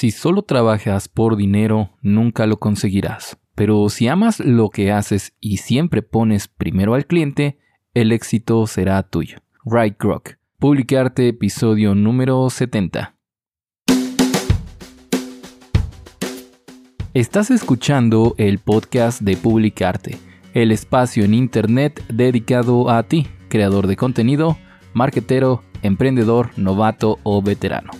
Si solo trabajas por dinero, nunca lo conseguirás. Pero si amas lo que haces y siempre pones primero al cliente, el éxito será tuyo. Right Grok. Publicarte episodio número 70. Estás escuchando el podcast de Publicarte, el espacio en Internet dedicado a ti, creador de contenido, marketero, emprendedor, novato o veterano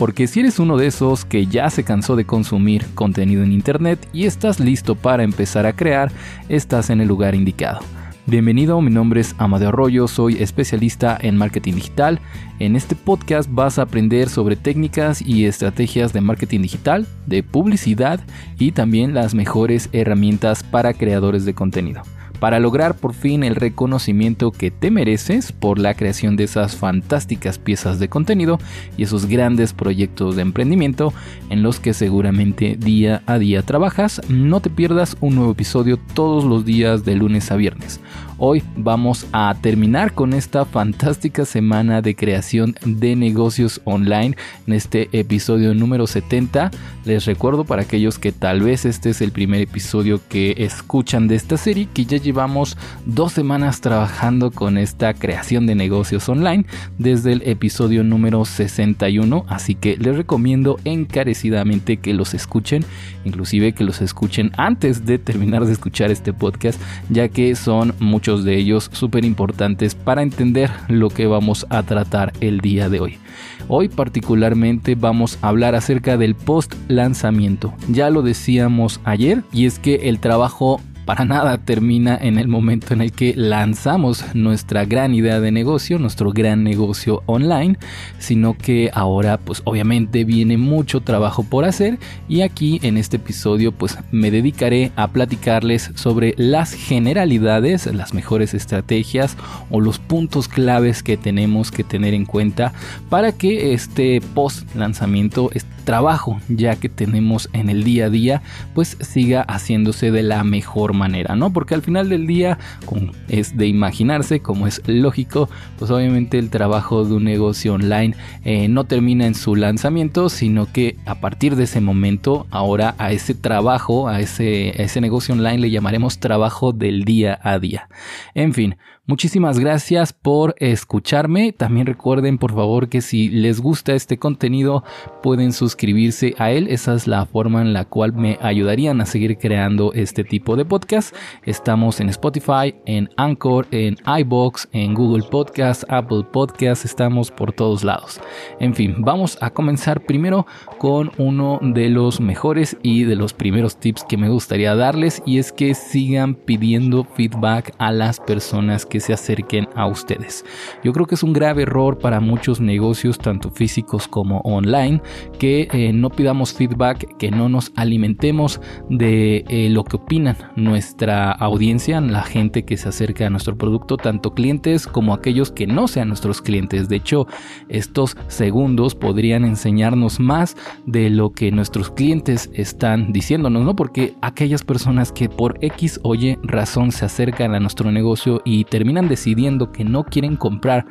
porque si eres uno de esos que ya se cansó de consumir contenido en Internet y estás listo para empezar a crear, estás en el lugar indicado. Bienvenido, mi nombre es Amadeo Arroyo, soy especialista en marketing digital. En este podcast vas a aprender sobre técnicas y estrategias de marketing digital, de publicidad y también las mejores herramientas para creadores de contenido para lograr por fin el reconocimiento que te mereces por la creación de esas fantásticas piezas de contenido y esos grandes proyectos de emprendimiento en los que seguramente día a día trabajas. No te pierdas un nuevo episodio todos los días de lunes a viernes. Hoy vamos a terminar con esta fantástica semana de creación de negocios online en este episodio número 70. Les recuerdo para aquellos que tal vez este es el primer episodio que escuchan de esta serie que ya llevamos dos semanas trabajando con esta creación de negocios online desde el episodio número 61 así que les recomiendo encarecidamente que los escuchen inclusive que los escuchen antes de terminar de escuchar este podcast ya que son muchos de ellos súper importantes para entender lo que vamos a tratar el día de hoy. Hoy particularmente vamos a hablar acerca del post lanzamiento. Ya lo decíamos ayer y es que el trabajo para nada termina en el momento en el que lanzamos nuestra gran idea de negocio, nuestro gran negocio online, sino que ahora pues obviamente viene mucho trabajo por hacer y aquí en este episodio pues me dedicaré a platicarles sobre las generalidades, las mejores estrategias o los puntos claves que tenemos que tener en cuenta para que este post lanzamiento, este trabajo ya que tenemos en el día a día pues siga haciéndose de la mejor manera, ¿no? Porque al final del día, como es de imaginarse, como es lógico, pues obviamente el trabajo de un negocio online eh, no termina en su lanzamiento, sino que a partir de ese momento, ahora a ese trabajo, a ese, a ese negocio online le llamaremos trabajo del día a día. En fin, Muchísimas gracias por escucharme. También recuerden por favor que si les gusta este contenido pueden suscribirse a él. Esa es la forma en la cual me ayudarían a seguir creando este tipo de podcast. Estamos en Spotify, en Anchor, en iBox, en Google Podcast, Apple Podcast. Estamos por todos lados. En fin, vamos a comenzar primero con uno de los mejores y de los primeros tips que me gustaría darles y es que sigan pidiendo feedback a las personas que se acerquen a ustedes. Yo creo que es un grave error para muchos negocios, tanto físicos como online, que eh, no pidamos feedback, que no nos alimentemos de eh, lo que opinan nuestra audiencia, la gente que se acerca a nuestro producto, tanto clientes como aquellos que no sean nuestros clientes. De hecho, estos segundos podrían enseñarnos más de lo que nuestros clientes están diciéndonos, ¿no? Porque aquellas personas que por X o Y razón se acercan a nuestro negocio y terminan terminan decidiendo que no quieren comprar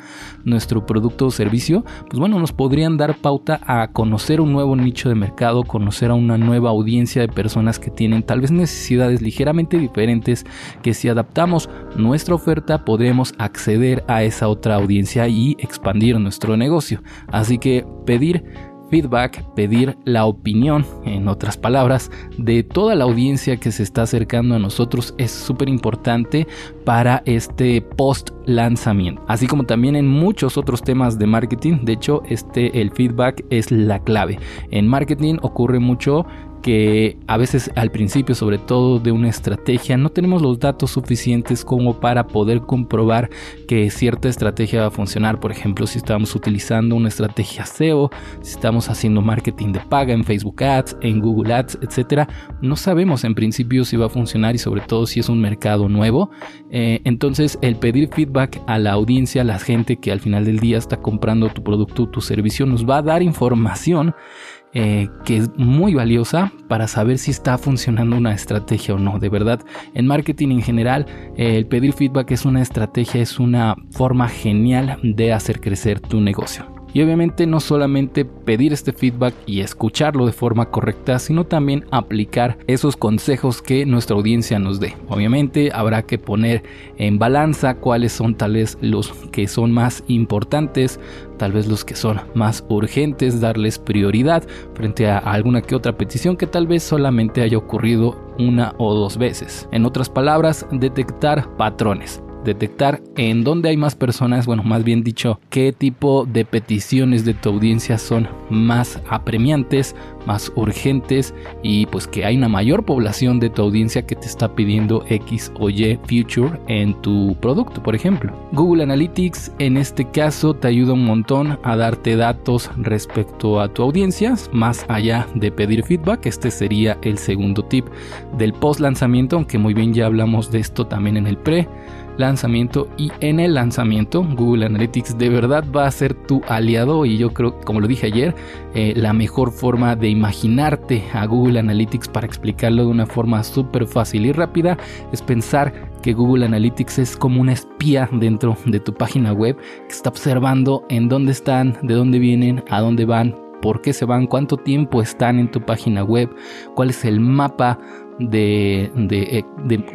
nuestro producto o servicio, pues bueno, nos podrían dar pauta a conocer un nuevo nicho de mercado, conocer a una nueva audiencia de personas que tienen tal vez necesidades ligeramente diferentes, que si adaptamos nuestra oferta podremos acceder a esa otra audiencia y expandir nuestro negocio. Así que pedir feedback, pedir la opinión, en otras palabras, de toda la audiencia que se está acercando a nosotros es súper importante para este post lanzamiento, así como también en muchos otros temas de marketing. De hecho, este el feedback es la clave. En marketing ocurre mucho que a veces al principio, sobre todo de una estrategia, no tenemos los datos suficientes como para poder comprobar que cierta estrategia va a funcionar. Por ejemplo, si estamos utilizando una estrategia SEO, si estamos haciendo marketing de paga en Facebook Ads, en Google Ads, etcétera, no sabemos en principio si va a funcionar y sobre todo si es un mercado nuevo. Eh, entonces, el pedir feedback a la audiencia, a la gente que al final del día está comprando tu producto, tu servicio, nos va a dar información eh, que es muy valiosa para saber si está funcionando una estrategia o no. De verdad, en marketing en general, el pedir feedback es una estrategia, es una forma genial de hacer crecer tu negocio. Y obviamente no solamente pedir este feedback y escucharlo de forma correcta, sino también aplicar esos consejos que nuestra audiencia nos dé. Obviamente habrá que poner en balanza cuáles son tales los que son más importantes, tal vez los que son más urgentes, darles prioridad frente a alguna que otra petición que tal vez solamente haya ocurrido una o dos veces. En otras palabras, detectar patrones detectar en dónde hay más personas, bueno, más bien dicho, qué tipo de peticiones de tu audiencia son más apremiantes, más urgentes y pues que hay una mayor población de tu audiencia que te está pidiendo X o Y feature en tu producto, por ejemplo. Google Analytics en este caso te ayuda un montón a darte datos respecto a tu audiencia, más allá de pedir feedback. Este sería el segundo tip del post lanzamiento, aunque muy bien ya hablamos de esto también en el pre lanzamiento y en el lanzamiento Google Analytics de verdad va a ser tu aliado y yo creo, como lo dije ayer, eh, la mejor forma de imaginarte a Google Analytics para explicarlo de una forma súper fácil y rápida es pensar que Google Analytics es como una espía dentro de tu página web que está observando en dónde están, de dónde vienen, a dónde van, por qué se van, cuánto tiempo están en tu página web, cuál es el mapa eh, de,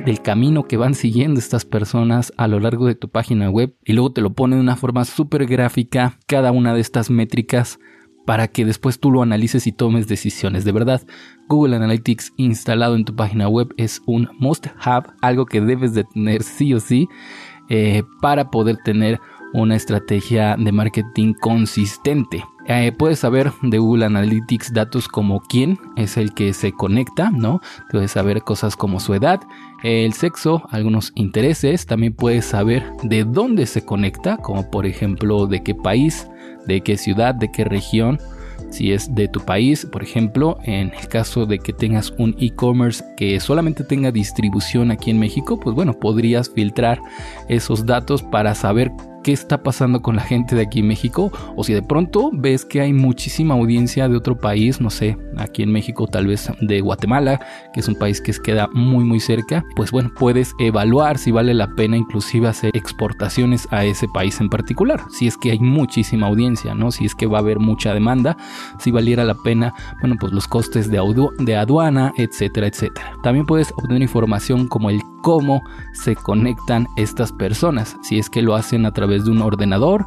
del camino que van siguiendo estas personas a lo largo de tu página web y luego te lo pone de una forma súper gráfica cada una de estas métricas para que después tú lo analices y tomes decisiones. De verdad, Google Analytics instalado en tu página web es un must have, algo que debes de tener sí o sí eh, para poder tener una estrategia de marketing consistente. Eh, puedes saber de Google Analytics datos como quién es el que se conecta, ¿no? Puedes saber cosas como su edad, el sexo, algunos intereses. También puedes saber de dónde se conecta, como por ejemplo de qué país, de qué ciudad, de qué región. Si es de tu país, por ejemplo, en el caso de que tengas un e-commerce que solamente tenga distribución aquí en México, pues bueno, podrías filtrar esos datos para saber qué está pasando con la gente de aquí en México o si de pronto ves que hay muchísima audiencia de otro país, no sé, aquí en México tal vez de Guatemala, que es un país que queda muy muy cerca, pues bueno, puedes evaluar si vale la pena inclusive hacer exportaciones a ese país en particular, si es que hay muchísima audiencia, ¿no? Si es que va a haber mucha demanda, si valiera la pena, bueno, pues los costes de, de aduana, etcétera, etcétera. También puedes obtener información como el cómo se conectan estas personas, si es que lo hacen a través de un ordenador,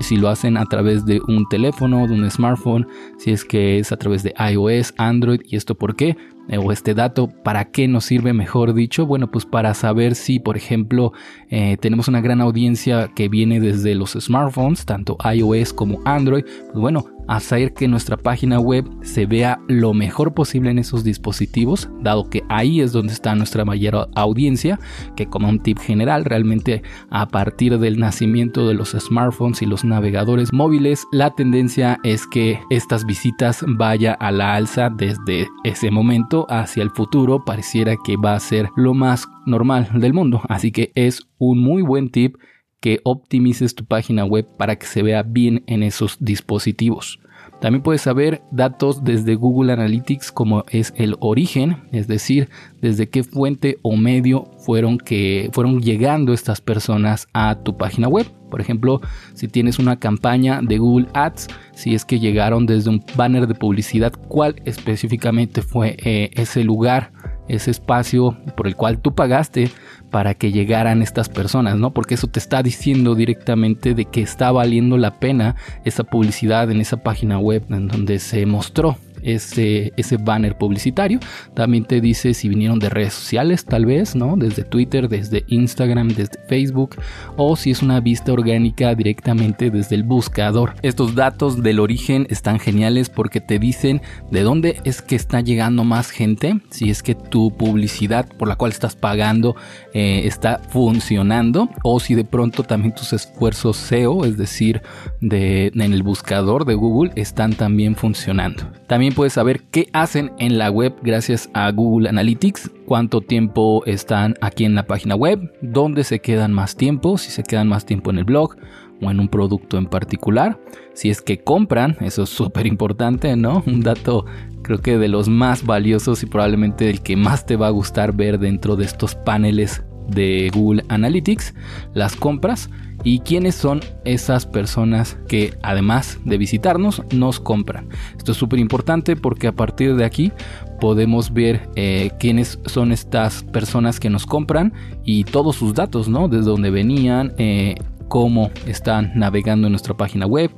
si, lo hacen a través de un teléfono, de un smartphone, si es que es a través de iOS, Android, y esto por qué, o este dato, ¿para qué nos sirve mejor dicho? Bueno, pues para saber si, por ejemplo, eh, tenemos una gran audiencia que viene desde los smartphones, tanto iOS como Android, pues bueno, hacer que nuestra página web se vea lo mejor posible en esos dispositivos, dado que ahí es donde está nuestra mayor audiencia, que como un tip general, realmente a partir del nacimiento de los smartphones y los navegadores móviles, la tendencia es que estas visitas vaya a la alza desde ese momento hacia el futuro, pareciera que va a ser lo más normal del mundo, así que es un muy buen tip que optimices tu página web para que se vea bien en esos dispositivos. También puedes saber datos desde Google Analytics como es el origen, es decir, desde qué fuente o medio fueron que fueron llegando estas personas a tu página web. Por ejemplo, si tienes una campaña de Google Ads, si es que llegaron desde un banner de publicidad, cuál específicamente fue eh, ese lugar ese espacio por el cual tú pagaste para que llegaran estas personas, ¿no? Porque eso te está diciendo directamente de que está valiendo la pena esa publicidad en esa página web en donde se mostró ese, ese banner publicitario. También te dice si vinieron de redes sociales, tal vez, ¿no? Desde Twitter, desde Instagram, desde Facebook, o si es una vista orgánica directamente desde el buscador. Estos datos del origen están geniales porque te dicen de dónde es que está llegando más gente, si es que tu publicidad por la cual estás pagando eh, está funcionando, o si de pronto también tus esfuerzos SEO, es decir, de, en el buscador de Google, están también funcionando. También puedes saber qué hacen en la web gracias a Google Analytics, cuánto tiempo están aquí en la página web, dónde se quedan más tiempo, si se quedan más tiempo en el blog o en un producto en particular, si es que compran, eso es súper importante, ¿no? Un dato creo que de los más valiosos y probablemente el que más te va a gustar ver dentro de estos paneles de Google Analytics, las compras y quiénes son esas personas que además de visitarnos nos compran. Esto es súper importante porque a partir de aquí podemos ver eh, quiénes son estas personas que nos compran y todos sus datos, ¿no? Desde dónde venían, eh, cómo están navegando en nuestra página web,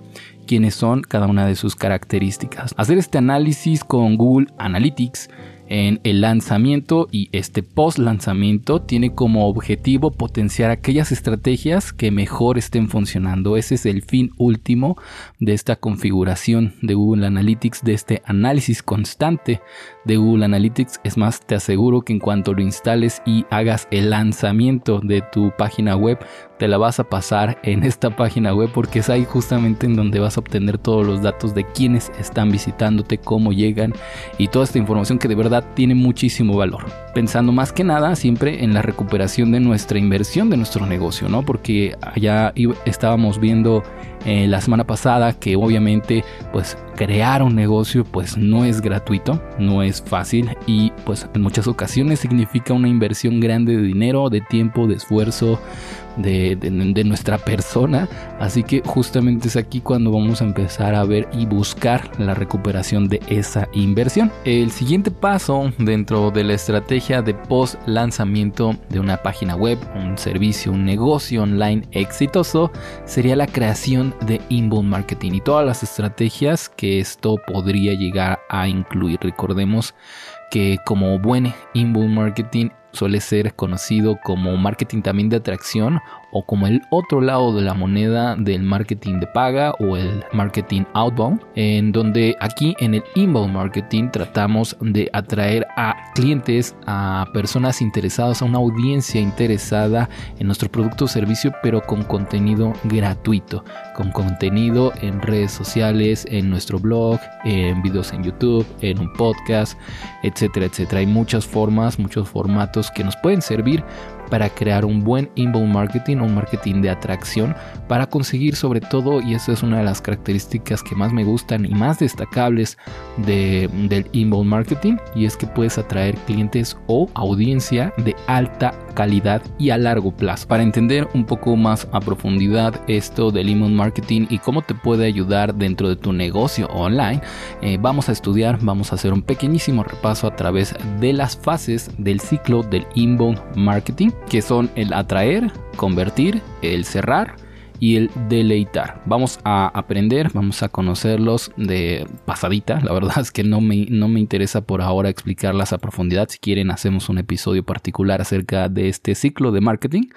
quiénes son cada una de sus características. Hacer este análisis con Google Analytics en el lanzamiento y este post lanzamiento tiene como objetivo potenciar aquellas estrategias que mejor estén funcionando. Ese es el fin último de esta configuración de Google Analytics, de este análisis constante de Google Analytics. Es más, te aseguro que en cuanto lo instales y hagas el lanzamiento de tu página web, te la vas a pasar en esta página web porque es ahí justamente en donde vas a obtener todos los datos de quienes están visitándote, cómo llegan y toda esta información que de verdad tiene muchísimo valor. Pensando más que nada siempre en la recuperación de nuestra inversión de nuestro negocio, ¿no? Porque allá estábamos viendo eh, la semana pasada que obviamente pues crear un negocio pues no es gratuito, no es fácil y pues en muchas ocasiones significa una inversión grande de dinero, de tiempo, de esfuerzo, de, nuestra persona. Así que justamente es aquí cuando vamos a empezar a ver y buscar la recuperación de esa inversión. El siguiente paso dentro de la estrategia de post lanzamiento de una página web, un servicio, un negocio online exitoso sería la creación de inbound marketing y todas las estrategias que esto podría llegar a incluir. Recordemos que como buen inbound marketing suele ser conocido como marketing también de atracción o como el otro lado de la moneda del marketing de paga o el marketing outbound, en donde aquí en el inbound marketing tratamos de atraer a clientes, a personas interesadas, a una audiencia interesada en nuestro producto o servicio, pero con contenido gratuito, con contenido en redes sociales, en nuestro blog, en videos en YouTube, en un podcast, etcétera, etcétera. Hay muchas formas, muchos formatos que nos pueden servir para crear un buen inbound marketing, un marketing de atracción, para conseguir sobre todo, y eso es una de las características que más me gustan y más destacables del inbound marketing, y es que puedes atraer clientes o audiencia de alta calidad y a largo plazo. Para entender un poco más a profundidad esto del inbound marketing y cómo te puede ayudar dentro de tu negocio online, eh, vamos a estudiar, vamos a hacer un pequeñísimo repaso a través de las fases del ciclo del inbound marketing que son el atraer, convertir, el cerrar y el deleitar. Vamos a aprender, vamos a conocerlos de pasadita. La verdad es que no me, no me interesa por ahora explicarlas a profundidad. Si quieren, hacemos un episodio particular acerca de este ciclo de marketing,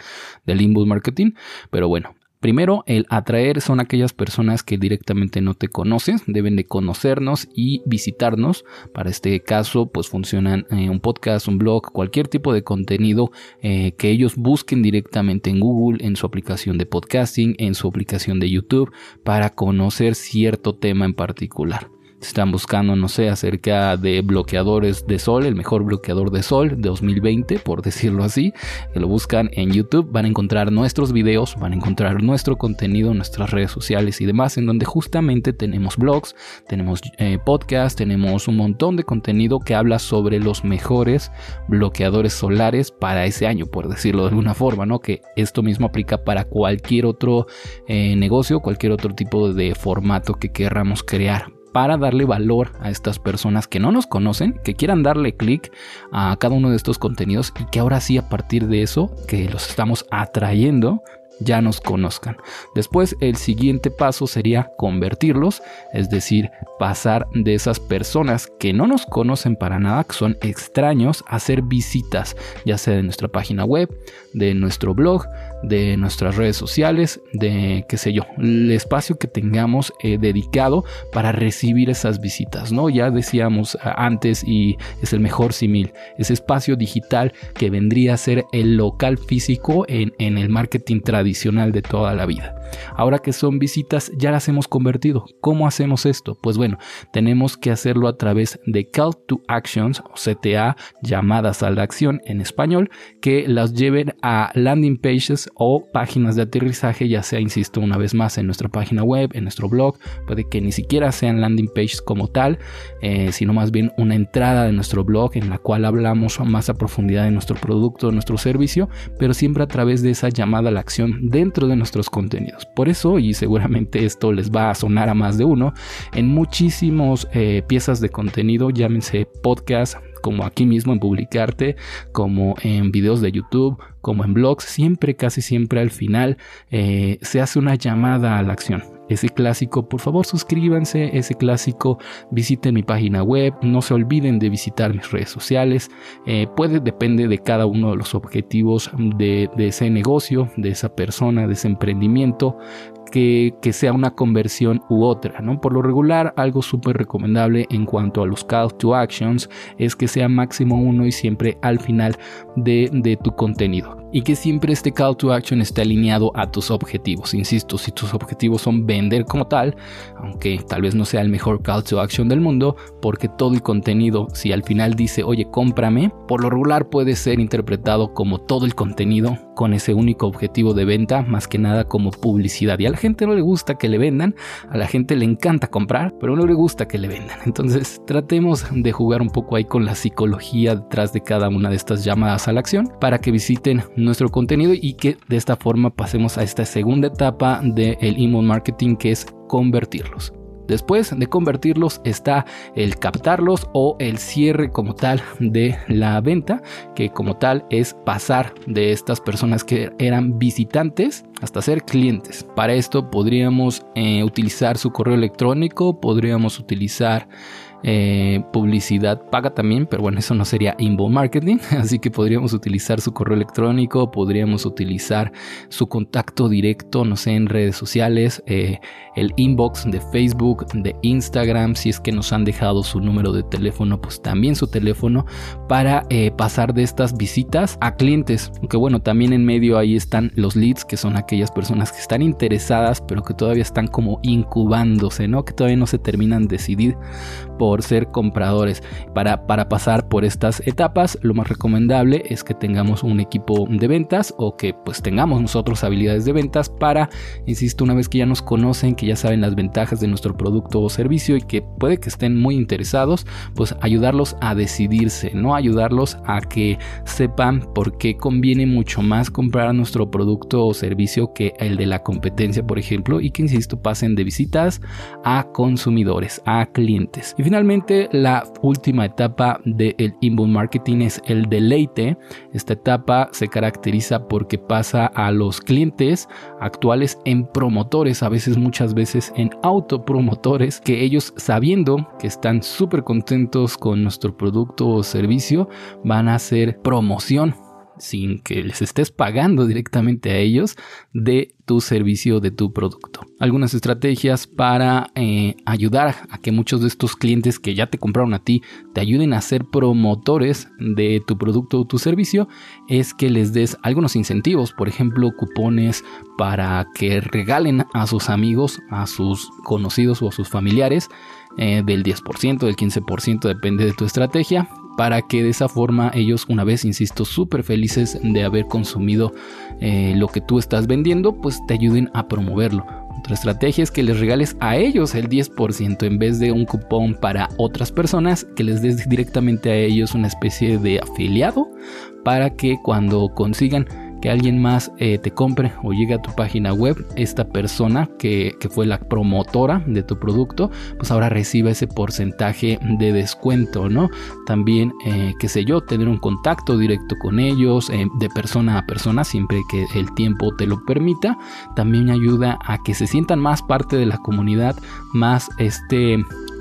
del inbound marketing. Pero bueno, Primero, el atraer son aquellas personas que directamente no te conocen, deben de conocernos y visitarnos. Para este caso, pues funcionan eh, un podcast, un blog, cualquier tipo de contenido eh, que ellos busquen directamente en Google, en su aplicación de podcasting, en su aplicación de YouTube, para conocer cierto tema en particular están buscando, no sé, acerca de bloqueadores de sol, el mejor bloqueador de sol de 2020, por decirlo así, que lo buscan en YouTube, van a encontrar nuestros videos, van a encontrar nuestro contenido, nuestras redes sociales y demás, en donde justamente tenemos blogs, tenemos eh, podcasts, tenemos un montón de contenido que habla sobre los mejores bloqueadores solares para ese año, por decirlo de alguna forma, ¿no? Que esto mismo aplica para cualquier otro eh, negocio, cualquier otro tipo de formato que querramos crear para darle valor a estas personas que no nos conocen, que quieran darle clic a cada uno de estos contenidos y que ahora sí a partir de eso, que los estamos atrayendo, ya nos conozcan. Después el siguiente paso sería convertirlos, es decir, pasar de esas personas que no nos conocen para nada, que son extraños, a hacer visitas, ya sea de nuestra página web, de nuestro blog, de nuestras redes sociales, de qué sé yo, el espacio que tengamos eh, dedicado para recibir esas visitas, ¿no? Ya decíamos antes y es el mejor símil, ese espacio digital que vendría a ser el local físico en, en el marketing tradicional de toda la vida. Ahora que son visitas, ya las hemos convertido. ¿Cómo hacemos esto? Pues bueno, tenemos que hacerlo a través de Call to Actions o CTA, llamadas a la acción en español, que las lleven a landing pages o páginas de aterrizaje, ya sea, insisto, una vez más en nuestra página web, en nuestro blog, puede que ni siquiera sean landing pages como tal, eh, sino más bien una entrada de nuestro blog en la cual hablamos más a profundidad de nuestro producto, de nuestro servicio, pero siempre a través de esa llamada a la acción dentro de nuestros contenidos. Por eso, y seguramente esto les va a sonar a más de uno, en muchísimos eh, piezas de contenido, llámense podcast, como aquí mismo en Publicarte, como en videos de YouTube, como en blogs, siempre, casi siempre al final eh, se hace una llamada a la acción. Ese clásico, por favor suscríbanse, ese clásico, visiten mi página web, no se olviden de visitar mis redes sociales, eh, puede, depende de cada uno de los objetivos de, de ese negocio, de esa persona, de ese emprendimiento, que, sea una conversión u otra, ¿no? Por lo regular, algo súper recomendable en cuanto a los call to actions es que sea máximo uno y siempre al final de, de tu contenido. Y que siempre este call to action esté alineado a tus objetivos. Insisto, si tus objetivos son vender como tal, aunque tal vez no sea el mejor call to action del mundo, porque todo el contenido, si al final dice, oye, cómprame, por lo regular puede ser interpretado como todo el contenido con ese único objetivo de venta, más que nada como publicidad. Y a la gente no le gusta que le vendan, a la gente le encanta comprar, pero no le gusta que le vendan. Entonces tratemos de jugar un poco ahí con la psicología detrás de cada una de estas llamadas a la acción para que visiten nuestro contenido y que de esta forma pasemos a esta segunda etapa del email marketing que es convertirlos. Después de convertirlos está el captarlos o el cierre como tal de la venta, que como tal es pasar de estas personas que eran visitantes hasta ser clientes. Para esto podríamos eh, utilizar su correo electrónico, podríamos utilizar eh, publicidad paga también, pero bueno, eso no sería inbound marketing, así que podríamos utilizar su correo electrónico, podríamos utilizar su contacto directo, no sé, en redes sociales, eh, el inbox de Facebook, de Instagram, si es que nos han dejado su número de teléfono, pues también su teléfono para eh, pasar de estas visitas a clientes, aunque bueno, también en medio ahí están los leads, que son aquellas personas que están interesadas, pero que todavía están como incubándose, ¿no? Que todavía no se terminan de decidir por ser compradores. Para, para pasar por estas etapas, lo más recomendable es que tengamos un equipo de ventas o que pues tengamos nosotros habilidades de ventas para, insisto, una vez que ya nos conocen, que ya saben las ventajas de nuestro producto o servicio y que puede que estén muy interesados, pues ayudarlos a decidirse, no ayudarlos a que sepan por qué conviene mucho más comprar nuestro producto o servicio que el de la competencia, por ejemplo, y que, insisto, pasen de visitas a consumidores, a clientes. Y finalmente, la última etapa del inbound marketing es el deleite. Esta etapa se caracteriza porque pasa a los clientes actuales en promotores, a veces muchas veces en autopromotores, que ellos sabiendo que están súper contentos con nuestro producto o servicio, van a hacer promoción sin que les estés pagando directamente a ellos de tu servicio, de tu producto. Algunas estrategias para eh, ayudar a que muchos de estos clientes que ya te compraron a ti te ayuden a ser promotores de tu producto o tu servicio es que les des algunos incentivos, por ejemplo, cupones para que regalen a sus amigos, a sus conocidos o a sus familiares eh, del 10%, del 15%, depende de tu estrategia para que de esa forma ellos una vez, insisto, súper felices de haber consumido eh, lo que tú estás vendiendo, pues te ayuden a promoverlo. Otra estrategia es que les regales a ellos el 10% en vez de un cupón para otras personas, que les des directamente a ellos una especie de afiliado para que cuando consigan que alguien más eh, te compre o llegue a tu página web, esta persona que, fue la promotora de tu producto, pues ahora reciba ese porcentaje de descuento, ¿no? También, eh, qué sé yo, tener un contacto directo con ellos, eh, de persona a persona, siempre que el tiempo te lo permita, también ayuda a que se sientan más parte de la comunidad, más este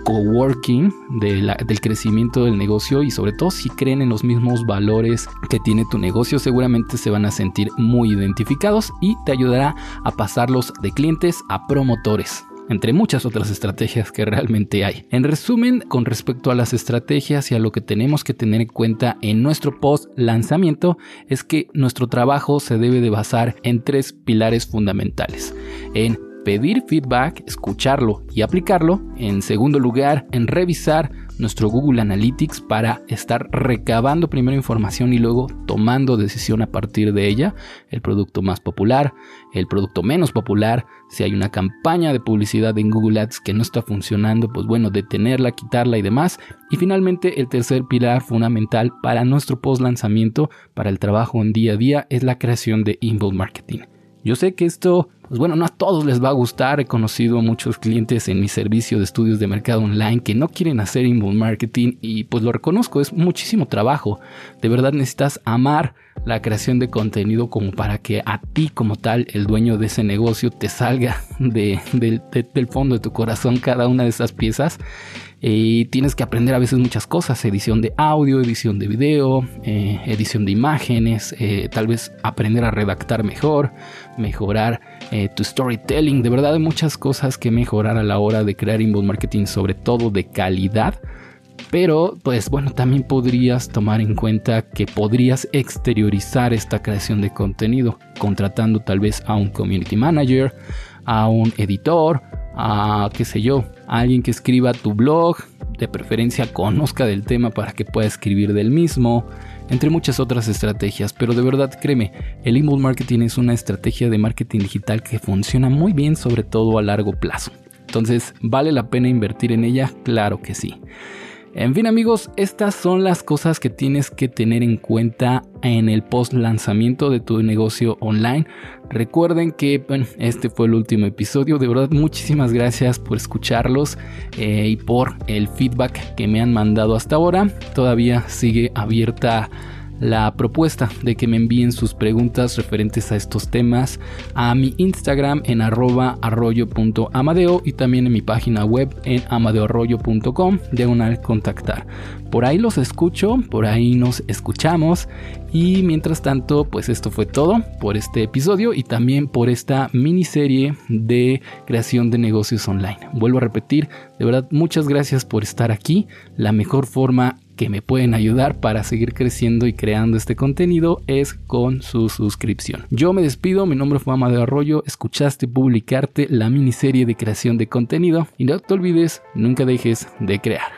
coworking del crecimiento del negocio y sobre todo si creen en los mismos valores que tiene tu negocio seguramente se van a sentir muy identificados y te ayudará a pasarlos de clientes a promotores entre muchas otras estrategias que realmente hay. En resumen, con respecto a las estrategias y a lo que tenemos que tener en cuenta en nuestro post lanzamiento, es que nuestro trabajo se debe de basar en tres pilares fundamentales. En pedir feedback, escucharlo y aplicarlo. En segundo lugar, en revisar nuestro Google Analytics para estar recabando primero información y luego tomando decisión a partir de ella. El producto más popular, el producto menos popular. Si hay una campaña de publicidad en Google Ads que no está funcionando, pues bueno, detenerla, quitarla y demás. Y finalmente, el tercer pilar fundamental para nuestro post lanzamiento, para el trabajo en día a día, es la creación de inbound marketing Yo sé que esto, pues bueno, no a todos les va a gustar. He conocido a muchos clientes en mi servicio de estudios de mercado online que no quieren hacer inbound marketing y pues lo reconozco, es muchísimo trabajo. De verdad necesitas amar la creación de contenido como para que a ti como tal, el dueño de ese negocio, te salga de, del fondo de tu corazón cada una de esas piezas. Y tienes que aprender a veces muchas cosas, edición de audio, edición de video, eh, edición de imágenes, eh, tal vez aprender a redactar mejor, mejorar eh, tu storytelling, de verdad hay muchas cosas que mejorar a la hora de crear inbound marketing, sobre todo de calidad pero, pues bueno, también podrías tomar en cuenta que podrías exteriorizar esta creación de contenido, contratando tal vez a un community manager, a un editor, a qué sé yo, a alguien que escriba tu blog, de preferencia conozca del tema para que pueda escribir del mismo, entre muchas otras estrategias, pero de verdad créeme, el email marketing es una estrategia de marketing digital que funciona muy bien sobre todo a largo plazo. Entonces, ¿vale la pena invertir en ella? Claro que sí. En fin amigos, estas son las cosas que tienes que tener en cuenta en el post lanzamiento de tu negocio online. Recuerden que este fue el último episodio. De verdad, muchísimas gracias por escucharlos eh, y por el feedback que me han mandado hasta ahora. Todavía sigue abierta la propuesta de que me envíen sus preguntas referentes a estos temas a mi Instagram en arroba arroyo.amadeo y también en mi página web en amadeoarroyo.com de una contactar. Por ahí los escucho, por ahí nos escuchamos y mientras tanto pues esto fue todo por este episodio y también por esta miniserie de creación de negocios online. Vuelvo a repetir, de verdad muchas gracias por estar aquí. La mejor forma que me pueden ayudar para seguir creciendo y creando este contenido es con su suscripción. Yo me despido, mi nombre fue Amadeo Arroyo, escuchaste publicarte la miniserie de creación de contenido y no te olvides, nunca dejes de crear.